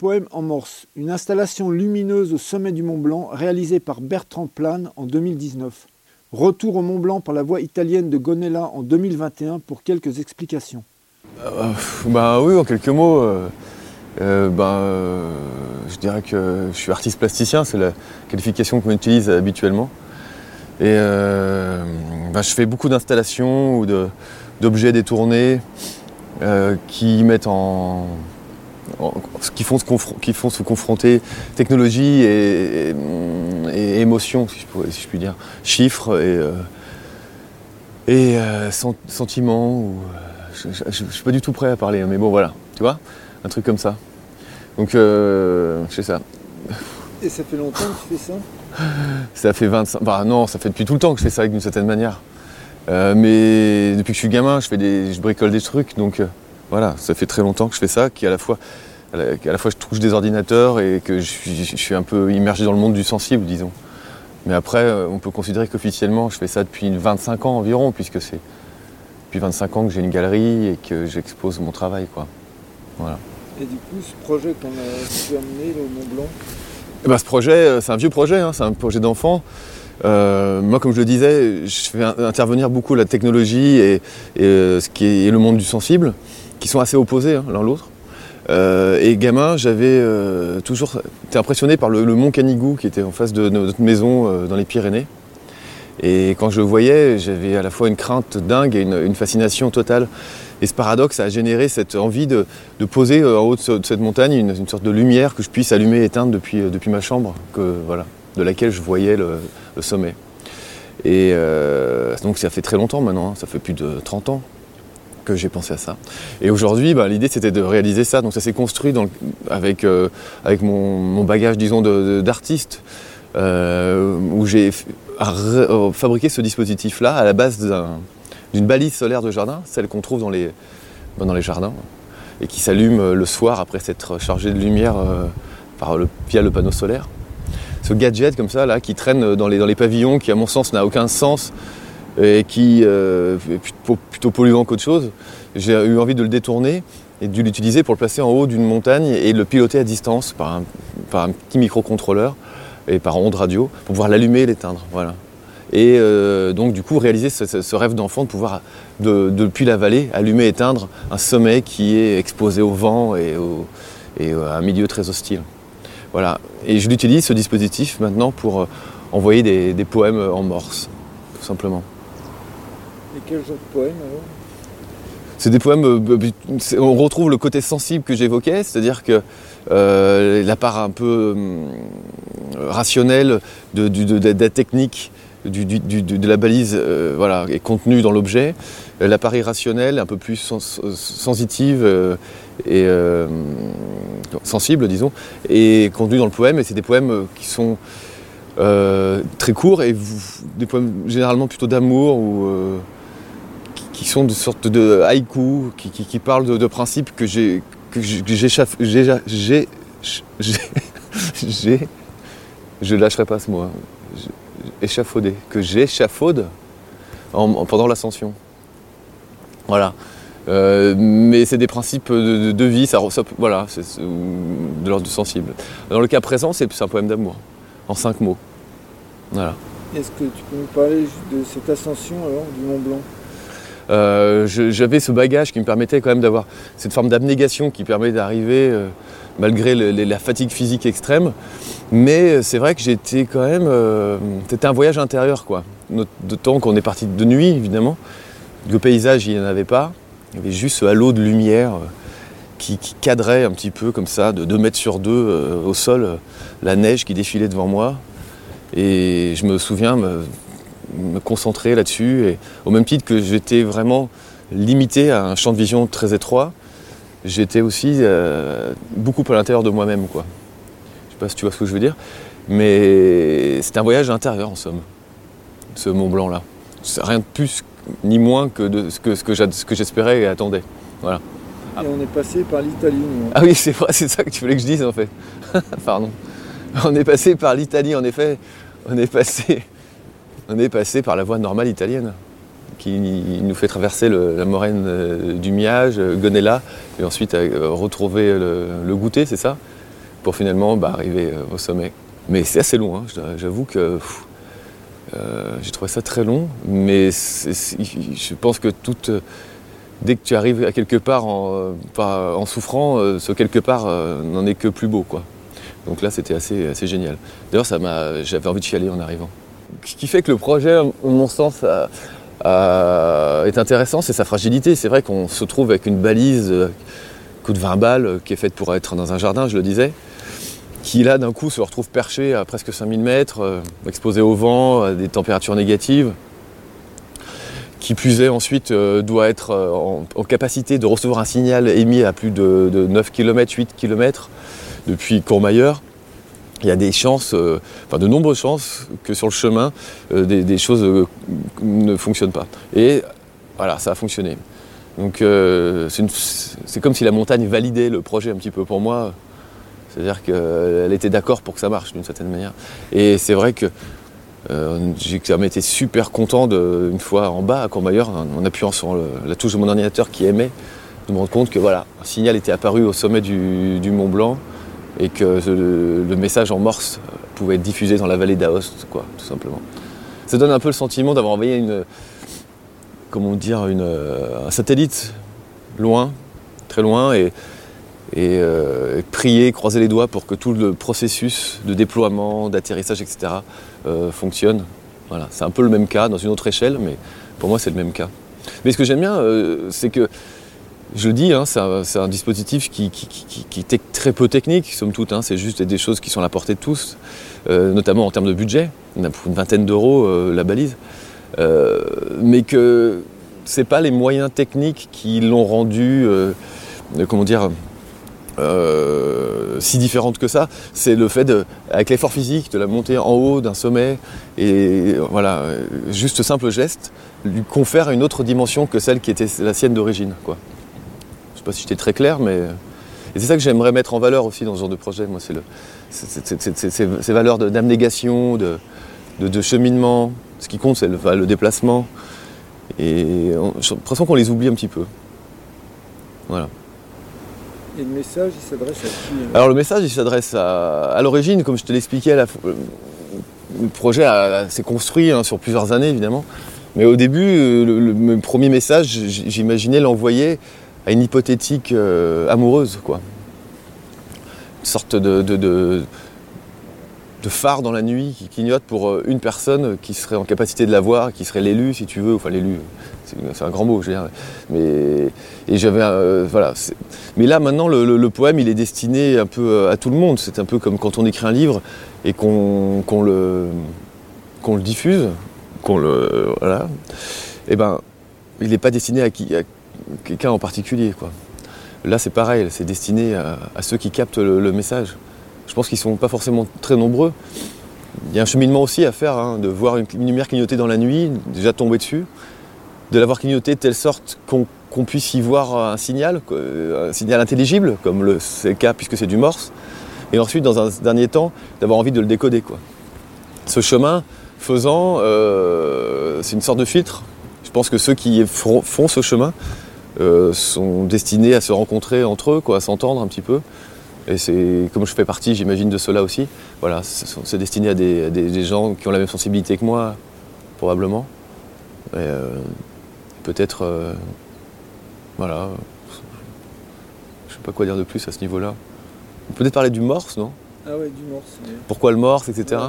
Poème en morse, une installation lumineuse au sommet du Mont Blanc réalisée par Bertrand Plane en 2019. Retour au Mont Blanc par la voie italienne de Gonella en 2021 pour quelques explications. Euh, bah oui, en quelques mots, euh, euh, bah, je dirais que je suis artiste plasticien, c'est la qualification qu'on utilise habituellement. Et bah, je fais beaucoup d'installations ou d'objets détournés qui mettent en, qui font, se qui font se confronter technologie et, et, émotion, si je, puis dire, chiffres et, euh, et euh, sentiments. Ou, euh, je ne suis pas du tout prêt à parler, hein, mais bon voilà, tu vois, un truc comme ça. Donc je fais ça. Et ça fait longtemps que tu fais ça? Ça fait 25. Bah non, ça fait depuis tout le temps que je fais ça d'une certaine manière. mais depuis que je suis gamin, je fais des. je bricole des trucs, donc voilà, ça fait très longtemps que je fais ça, qui à la fois, à la, fois je touche des ordinateurs et que je suis, un peu immergé dans le monde du sensible, disons. Mais après, euh, on peut considérer qu'officiellement, je fais ça depuis 25 ans environ, puisque c'est depuis 25 ans que j'ai une galerie et que j'expose mon travail, quoi. Voilà. Et du coup, ce projet qu'on a pu amener au Mont Blanc eh ben, Ce projet, euh, c'est un vieux projet, hein, c'est un projet d'enfant. Euh, moi, comme je le disais, je fais intervenir beaucoup la technologie et, ce qui est le monde du sensible qui sont assez opposés hein, l'un l'autre. Euh, et gamin, j'avais euh, toujours été impressionné par le, mont Canigou qui était en face de notre maison euh, dans les Pyrénées. Et quand je le voyais, j'avais à la fois une crainte dingue et une, fascination totale. Et ce paradoxe a généré cette envie de, poser en haut de, cette montagne une, sorte de lumière que je puisse allumer et éteindre depuis, ma chambre, de laquelle je voyais le, sommet. Et donc ça fait très longtemps maintenant, hein. ça fait plus de 30 ans j'ai pensé à ça. Et aujourd'hui, bah, l'idée c'était de réaliser ça. Donc ça s'est construit avec, euh, avec mon, bagage, disons, d'artiste, euh, où j'ai euh, fabriqué ce dispositif-là à la base d'une balise solaire de jardin, celle qu'on trouve dans les, bah, jardins, et qui s'allume le soir après s'être chargé de lumière via le panneau solaire. Ce gadget comme ça, là, qui traîne dans les pavillons, qui à mon sens n'a aucun sens, et qui euh, est plutôt polluant qu'autre chose. J'ai eu envie de le détourner et de l'utiliser pour le placer en haut d'une montagne et de le piloter à distance par un, petit microcontrôleur et par onde radio pour pouvoir l'allumer et l'éteindre. Voilà. Et euh, donc du coup réaliser ce, rêve d'enfant de pouvoir depuis la vallée allumer et éteindre un sommet qui est exposé au vent et, et à un milieu très hostile. Voilà. Et je l'utilise ce dispositif maintenant pour euh, envoyer des poèmes en morse, tout simplement. Et quels autres poèmes alors c'est des poèmes, euh, on retrouve le côté sensible que j'évoquais, c'est-à-dire que euh, la part un peu euh, rationnelle de, la technique de la balise voilà, est contenue dans l'objet. La part irrationnelle, un peu plus sensitive et sensible, disons, est contenue dans le poème. Et c'est des poèmes qui sont très courts et des poèmes généralement plutôt d'amour ou qui sont de sorte de haïku, qui, parlent de, principes que j'ai que j'ai j'ai je lâcherai pas ce mot hein. que j'échafaude pendant l'ascension. Voilà. Euh, mais c'est des principes de, vie ça, voilà c'est de l'ordre du sensible. Dans le cas présent c'est un poème d'amour en cinq mots. Voilà. Est-ce que tu peux nous parler de cette ascension alors du Mont Blanc? J'avais ce bagage qui me permettait quand même d'avoir cette forme d'abnégation qui permet d'arriver euh, malgré la fatigue physique extrême. Mais c'est vrai que j'étais quand même. Euh, c'était un voyage intérieur, quoi. D'autant qu'on est parti de nuit, évidemment. Le paysage, il n'y en avait pas. Il y avait juste ce halo de lumière qui, cadrait un petit peu comme ça, de 2 mètres sur 2 au sol, la neige qui défilait devant moi. Et je me souviens concentrer là-dessus. Et au même titre que j'étais vraiment limité à un champ de vision très étroit, j'étais aussi euh, beaucoup à l'intérieur de moi-même. Quoi. Je sais pas si tu vois ce que je veux dire, mais c'est un voyage intérieur en somme, ce Mont Blanc-là. C'est rien de plus ni moins que de ce que, ce que j'espérais et attendais. Voilà. Et on est passé par l'Italie. Ah oui, c'est vrai, c'est ça que tu voulais que je dise en fait. Pardon. On est passé par l'Italie, en effet. On est passé on est passé par la voie normale italienne qui nous fait traverser la moraine euh, du Miage, euh, Gonella, et ensuite euh, retrouver le, goûter, c'est ça? Pour finalement bah, arriver au sommet. Mais c'est assez long, hein. j'avoue que j'ai trouvé ça très long, mais je pense que dès que tu arrives à quelque part en, en souffrant, ce quelque part n'en est que plus beau. Quoi. Donc là, c'était assez, assez génial. D'ailleurs, j'avais envie de chialer en arrivant. Ce qui fait que le projet, à mon sens, est intéressant, c'est sa fragilité. C'est vrai qu'on se trouve avec une balise euh, coup de 20 balles euh, qui est faite pour être dans un jardin, je le disais, qui là d'un coup se retrouve perché à presque 5000 mètres, euh, exposé au vent, à des températures négatives, qui plus est ensuite doit être en, capacité de recevoir un signal émis à plus de, de 9 km, 8 km depuis Courmayeur il y a des chances, euh, enfin de nombreuses chances que sur le chemin, euh, des, choses euh, ne fonctionnent pas. Et voilà, ça a fonctionné. Donc c'est comme si la montagne validait le projet un petit peu pour moi. C'est-à-dire qu'elle était d'accord pour que ça marche d'une certaine manière. Et c'est vrai que j'ai même été super content de, une fois en bas à Courmayeur, en, appuyant sur la touche de mon ordinateur qui aimait, de me rendre compte que voilà, un signal était apparu au sommet du Mont Blanc et que le, message en morse pouvait être diffusé dans la vallée d'Aoste, quoi, tout simplement. Ça donne un peu le sentiment d'avoir envoyé une, comment dire, euh, un satellite loin, très loin, et, euh, prier, croiser les doigts pour que tout le processus de déploiement, d'atterrissage, etc. Euh, fonctionne. Voilà, c'est un peu le même cas dans une autre échelle, mais pour moi c'est le même cas. Mais ce que j'aime bien, c'est que je le dis, hein, c'est un, dispositif qui, est très peu technique, somme toute. Hein, c'est juste des choses qui sont à la portée de tous, euh, notamment en termes de budget. On a pour une vingtaine d'euros euh, la balise. Euh, mais que ce pas les moyens techniques qui l'ont rendu, comment dire, si différente que ça. C'est le fait, avec l'effort physique, de la montée en haut d'un sommet, et voilà, juste simple geste, lui confère une autre dimension que celle qui était la sienne d'origine. Je ne sais pas si j'étais très clair, mais. c'est ça que j'aimerais mettre en valeur aussi dans ce genre de projet. Moi, c'est le, ces valeurs d'abnégation, de, de, cheminement. Ce qui compte, c'est le, déplacement. Et j'ai l'impression qu'on les oublie un petit peu. Voilà. Et le message, il s'adresse à qui euh Alors le message, il s'adresse à, à l'origine, comme je te l'expliquais, le projet s'est construit hein, sur plusieurs années, évidemment. Mais au début, euh, le premier message, j'imaginais l'envoyer à une hypothétique euh, amoureuse, quoi. Une sorte de, de, phare dans la nuit qui clignote pour euh, une personne qui serait en capacité de la voir, qui serait l'élu, si tu veux, enfin l'élu, c'est un grand mot, je veux dire. Mais et j'avais, euh, voilà. Mais là, maintenant, le, poème, il est destiné un peu à tout le monde. C'est un peu comme quand on écrit un livre et qu'on le qu'on le diffuse, qu'on le voilà. Eh ben, il n'est pas destiné à qui, quelqu'un en particulier. Quoi. Là, c'est pareil, c'est destiné à, ceux qui captent le, message. Je pense qu'ils ne sont pas forcément très nombreux. Il y a un cheminement aussi à faire, hein, de voir une, lumière clignoter dans la nuit, déjà tomber dessus, de l'avoir clignoter de telle sorte qu'on puisse y voir un signal, un signal intelligible, comme c'est le cas puisque c'est du morse, et ensuite, dans un dernier temps, d'avoir envie de le décoder. Quoi. Ce chemin faisant, euh, c'est une sorte de filtre. Je pense que ceux qui font ce chemin euh, sont destinés à se rencontrer entre eux, quoi, à s'entendre un petit peu. Et c'est comme je fais partie, j'imagine, de cela aussi. Voilà, c'est destiné à des, gens qui ont la même sensibilité que moi, probablement. Et euh, peut-être, euh, voilà, je sais pas quoi dire de plus à ce niveau-là. On peut peut-être parler du morse, non? Ah ouais, du morse. Pourquoi le morse, etc.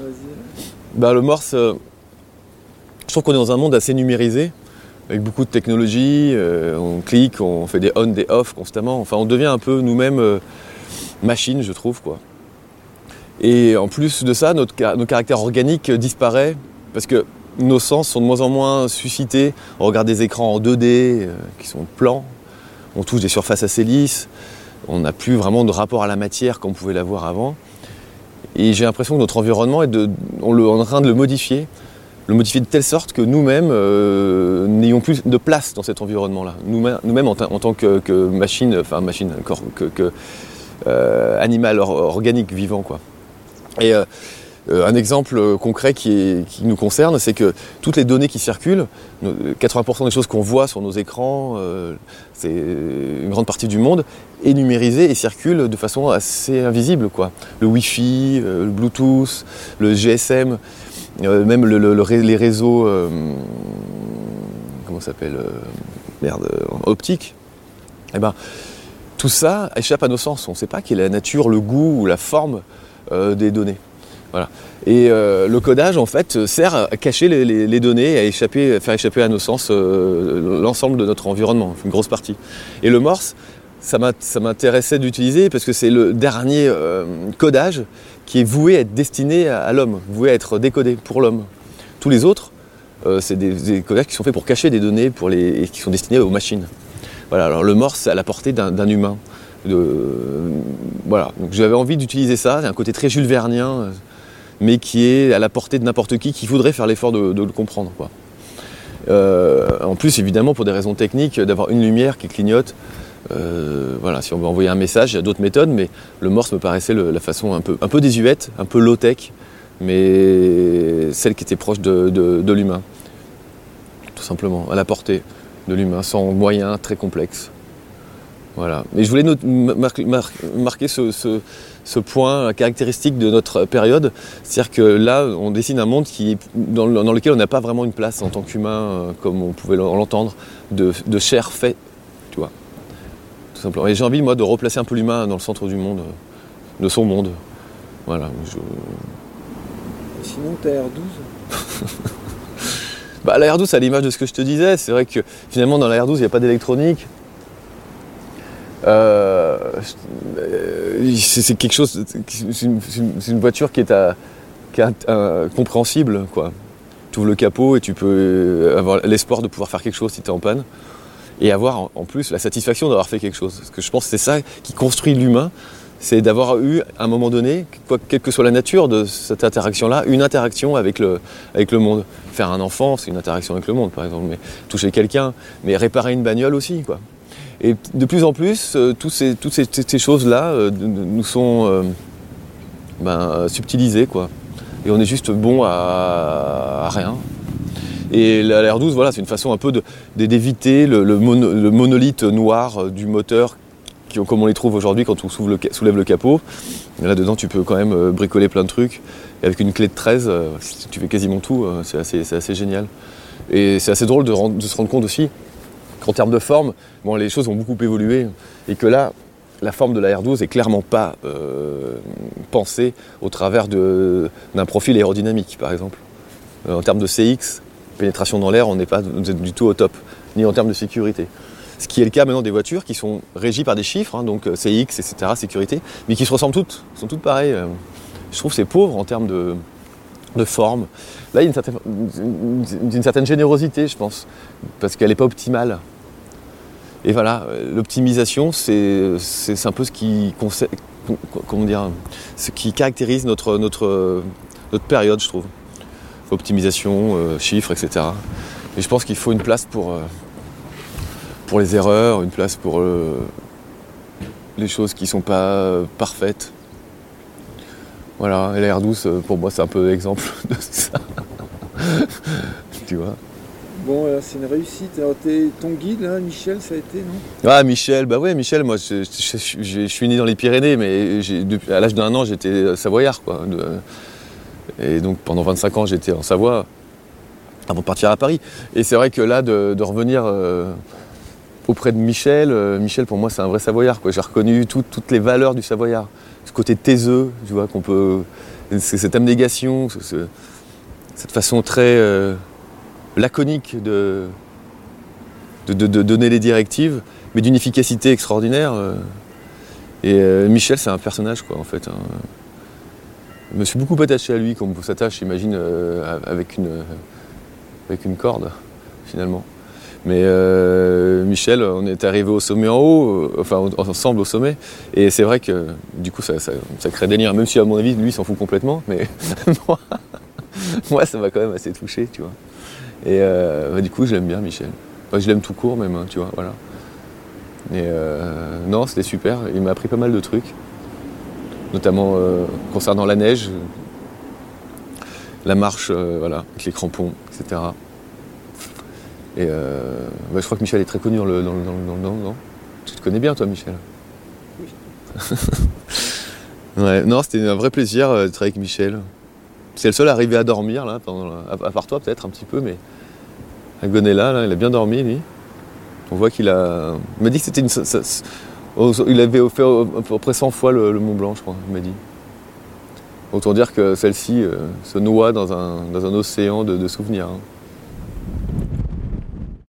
Vas-y. Bah, le morse, je trouve qu'on est dans un monde assez numérisé avec beaucoup de technologie, euh, on clique, on fait des on, des off constamment. Enfin, on devient un peu nous-mêmes euh, machines, je trouve. Quoi. Et en plus de ça, notre, caractère organique disparaît parce que nos sens sont de moins en moins suscités. On regarde des écrans en 2D euh, qui sont plans, on touche des surfaces assez lisses, on n'a plus vraiment de rapport à la matière comme on pouvait l'avoir avant. Et j'ai l'impression que notre environnement est en train de le modifier le modifier de telle sorte que nous-mêmes euh, n'ayons plus de place dans cet environnement-là. Nous-mêmes en, tant que, machine, enfin machine, que, que euh, animal organique vivant, quoi. Et euh, un exemple concret qui, nous concerne, c'est que toutes les données qui circulent, 80% des choses qu'on voit sur nos écrans, c'est une grande partie du monde, est numérisée et circule de façon assez invisible. Quoi. Le Wi-Fi, le Bluetooth, le GSM, même les réseaux, comment s'appelle, merde, optiques. Eh ben, tout ça échappe à nos sens. On ne sait pas quelle est la nature, le goût ou la forme euh, des données. Voilà. Et euh, le codage, en fait, sert à cacher les, données, à échapper, faire échapper à nos sens euh, l'ensemble de notre environnement, une grosse partie. Et le Morse, ça m'intéressait d'utiliser parce que c'est le dernier codage qui est voué à être destiné à, l'homme, voué à être décodé pour l'homme. Tous les autres, c'est des, codages qui sont faits pour cacher des données pour les, et qui sont destinés aux machines. Voilà, alors le morse, c'est à la portée d'un humain. voilà, donc j'avais envie d'utiliser ça, c'est un côté très Jules Vernien, mais qui est à la portée de n'importe qui qui voudrait faire l'effort de, le comprendre. Euh, en plus, évidemment, pour des raisons techniques, d'avoir une lumière qui clignote. Euh, voilà, si on veut envoyer un message, il y a d'autres méthodes, mais le morse me paraissait la façon un peu, un peu désuète, un peu low-tech, mais celle qui était proche de l'humain, tout simplement, à la portée de l'humain, sans moyens très complexes. Voilà. Mais je voulais marquer ce, point caractéristique de notre période, c'est-à-dire que là, on dessine un monde qui, dans, lequel on n'a pas vraiment une place en tant qu'humain, euh, comme on pouvait l'entendre, de, chair fait. Tout simplement. Et j'ai envie, moi, de replacer un peu l'humain dans le centre du monde, de son monde. Voilà. Sinon, t'es R12 Bah, la R12, à l'image de ce que je te disais, c'est vrai que finalement dans la R12, il n'y a pas d'électronique. Euh, c'est quelque chose, c'est une, voiture qui est, à, compréhensible. Quoi. Tu ouvres le capot et tu peux avoir l'espoir de pouvoir faire quelque chose si tu es en panne. Et avoir en plus la satisfaction d'avoir fait quelque chose. Parce que je pense que c'est ça qui construit l'humain, c'est d'avoir eu à un moment donné, quoi, quelle que soit la nature de cette interaction-là, une interaction avec le, avec le monde. Faire un enfant, c'est une interaction avec le monde, par exemple, mais toucher quelqu'un, mais réparer une bagnole aussi, quoi. Et de plus en plus, euh, ces, toutes ces, choses-là euh, nous sont euh, ben, subtilisées, quoi. Et on est juste bon à, rien. Et la 12 voilà, c'est une façon un peu d'éviter le, monolithe noir du moteur comme on les trouve aujourd'hui quand on soulève le capot. Là-dedans, tu peux quand même euh, bricoler plein de trucs. Et avec une clé de 13, euh, tu fais quasiment tout. Euh, c'est assez, génial. Et c'est assez drôle de, se rendre compte aussi qu'en termes de forme, bon, les choses ont beaucoup évolué. Et que là, la forme de la R12 est clairement pas pensée au travers d'un profil aérodynamique, par exemple. en termes de CX, pénétration dans l'air, on n'est pas du tout au top, ni en termes de sécurité. Ce qui est le cas maintenant des voitures qui sont régies par des chiffres, hein, donc euh, CX, etc., sécurité, mais qui se ressemblent toutes, sont toutes pareilles. Euh. Je trouve que c'est pauvre en termes de, forme. Là, il y a une certaine, générosité, je pense, parce qu'elle n'est pas optimale. Et voilà, l'optimisation, c'est un peu ce qui, comment dire, ce qui caractérise notre, notre, notre période, je trouve. Optimisation, euh, chiffres, etc. Et je pense qu'il faut une place pour, pour les erreurs, une place pour euh, les choses qui ne sont pas parfaites. Voilà, et l'air douce, euh, pour moi, c'est un peu l'exemple de ça. tu vois Bon, c'est une réussite. Alors, ton guide, là, Michel, ça a été, non? Ah, Michel, bah ouais, Michel, moi, je, suis né dans les Pyrénées, mais à l'âge d'un an, j'étais savoyard, quoi. Et donc, pendant 25 ans, j'étais en Savoie, avant de partir à Paris. Et c'est vrai que là, de, revenir... Euh, auprès de Michel. Euh, Michel, pour moi, c'est un vrai Savoyard. J'ai reconnu toutes les valeurs du Savoyard. Ce côté taiseux, tu vois, qu'on peut. Cette abnégation, cette façon très euh, laconique de, donner les directives, mais d'une efficacité extraordinaire. Et Michel, c'est un personnage, quoi, en fait. Hein. Je me suis beaucoup attaché à lui, comme on s'attache, j'imagine, avec, une, avec une corde, finalement. Mais euh, Michel, on est arrivé au sommet en haut, euh, enfin ensemble au sommet, et c'est vrai que du coup ça, crée des liens, même si à mon avis lui s'en fout complètement, mais moi, ça m'a quand même assez touché, tu vois. Et euh, bah, du coup je l'aime bien Michel. je l'aime tout court même, hein, tu vois, voilà. Et non, c'était super, il m'a appris pas mal de trucs, notamment concernant la neige. la marche, euh, voilà, avec les crampons, etc. Et euh, bah, je crois que Michel est très connu dans le, dans, le- dans le- dans le- non? Tu te connais bien, toi, Michel? Ouais, non, c'était un vrai plaisir euh, de travailler avec Michel. C'est le seul à arriver à dormir, là, pendant la- à, part toi, peut-être, un petit peu, mais à Gonella, là, il a bien dormi, lui. On voit qu'il a. Il m'a dit que c'était une. Il avait fait à peu près 100 fois le, Mont Blanc, je crois, il m'a dit. Autant dire que celle-ci euh, se noie dans un, océan de, de souvenirs. hein.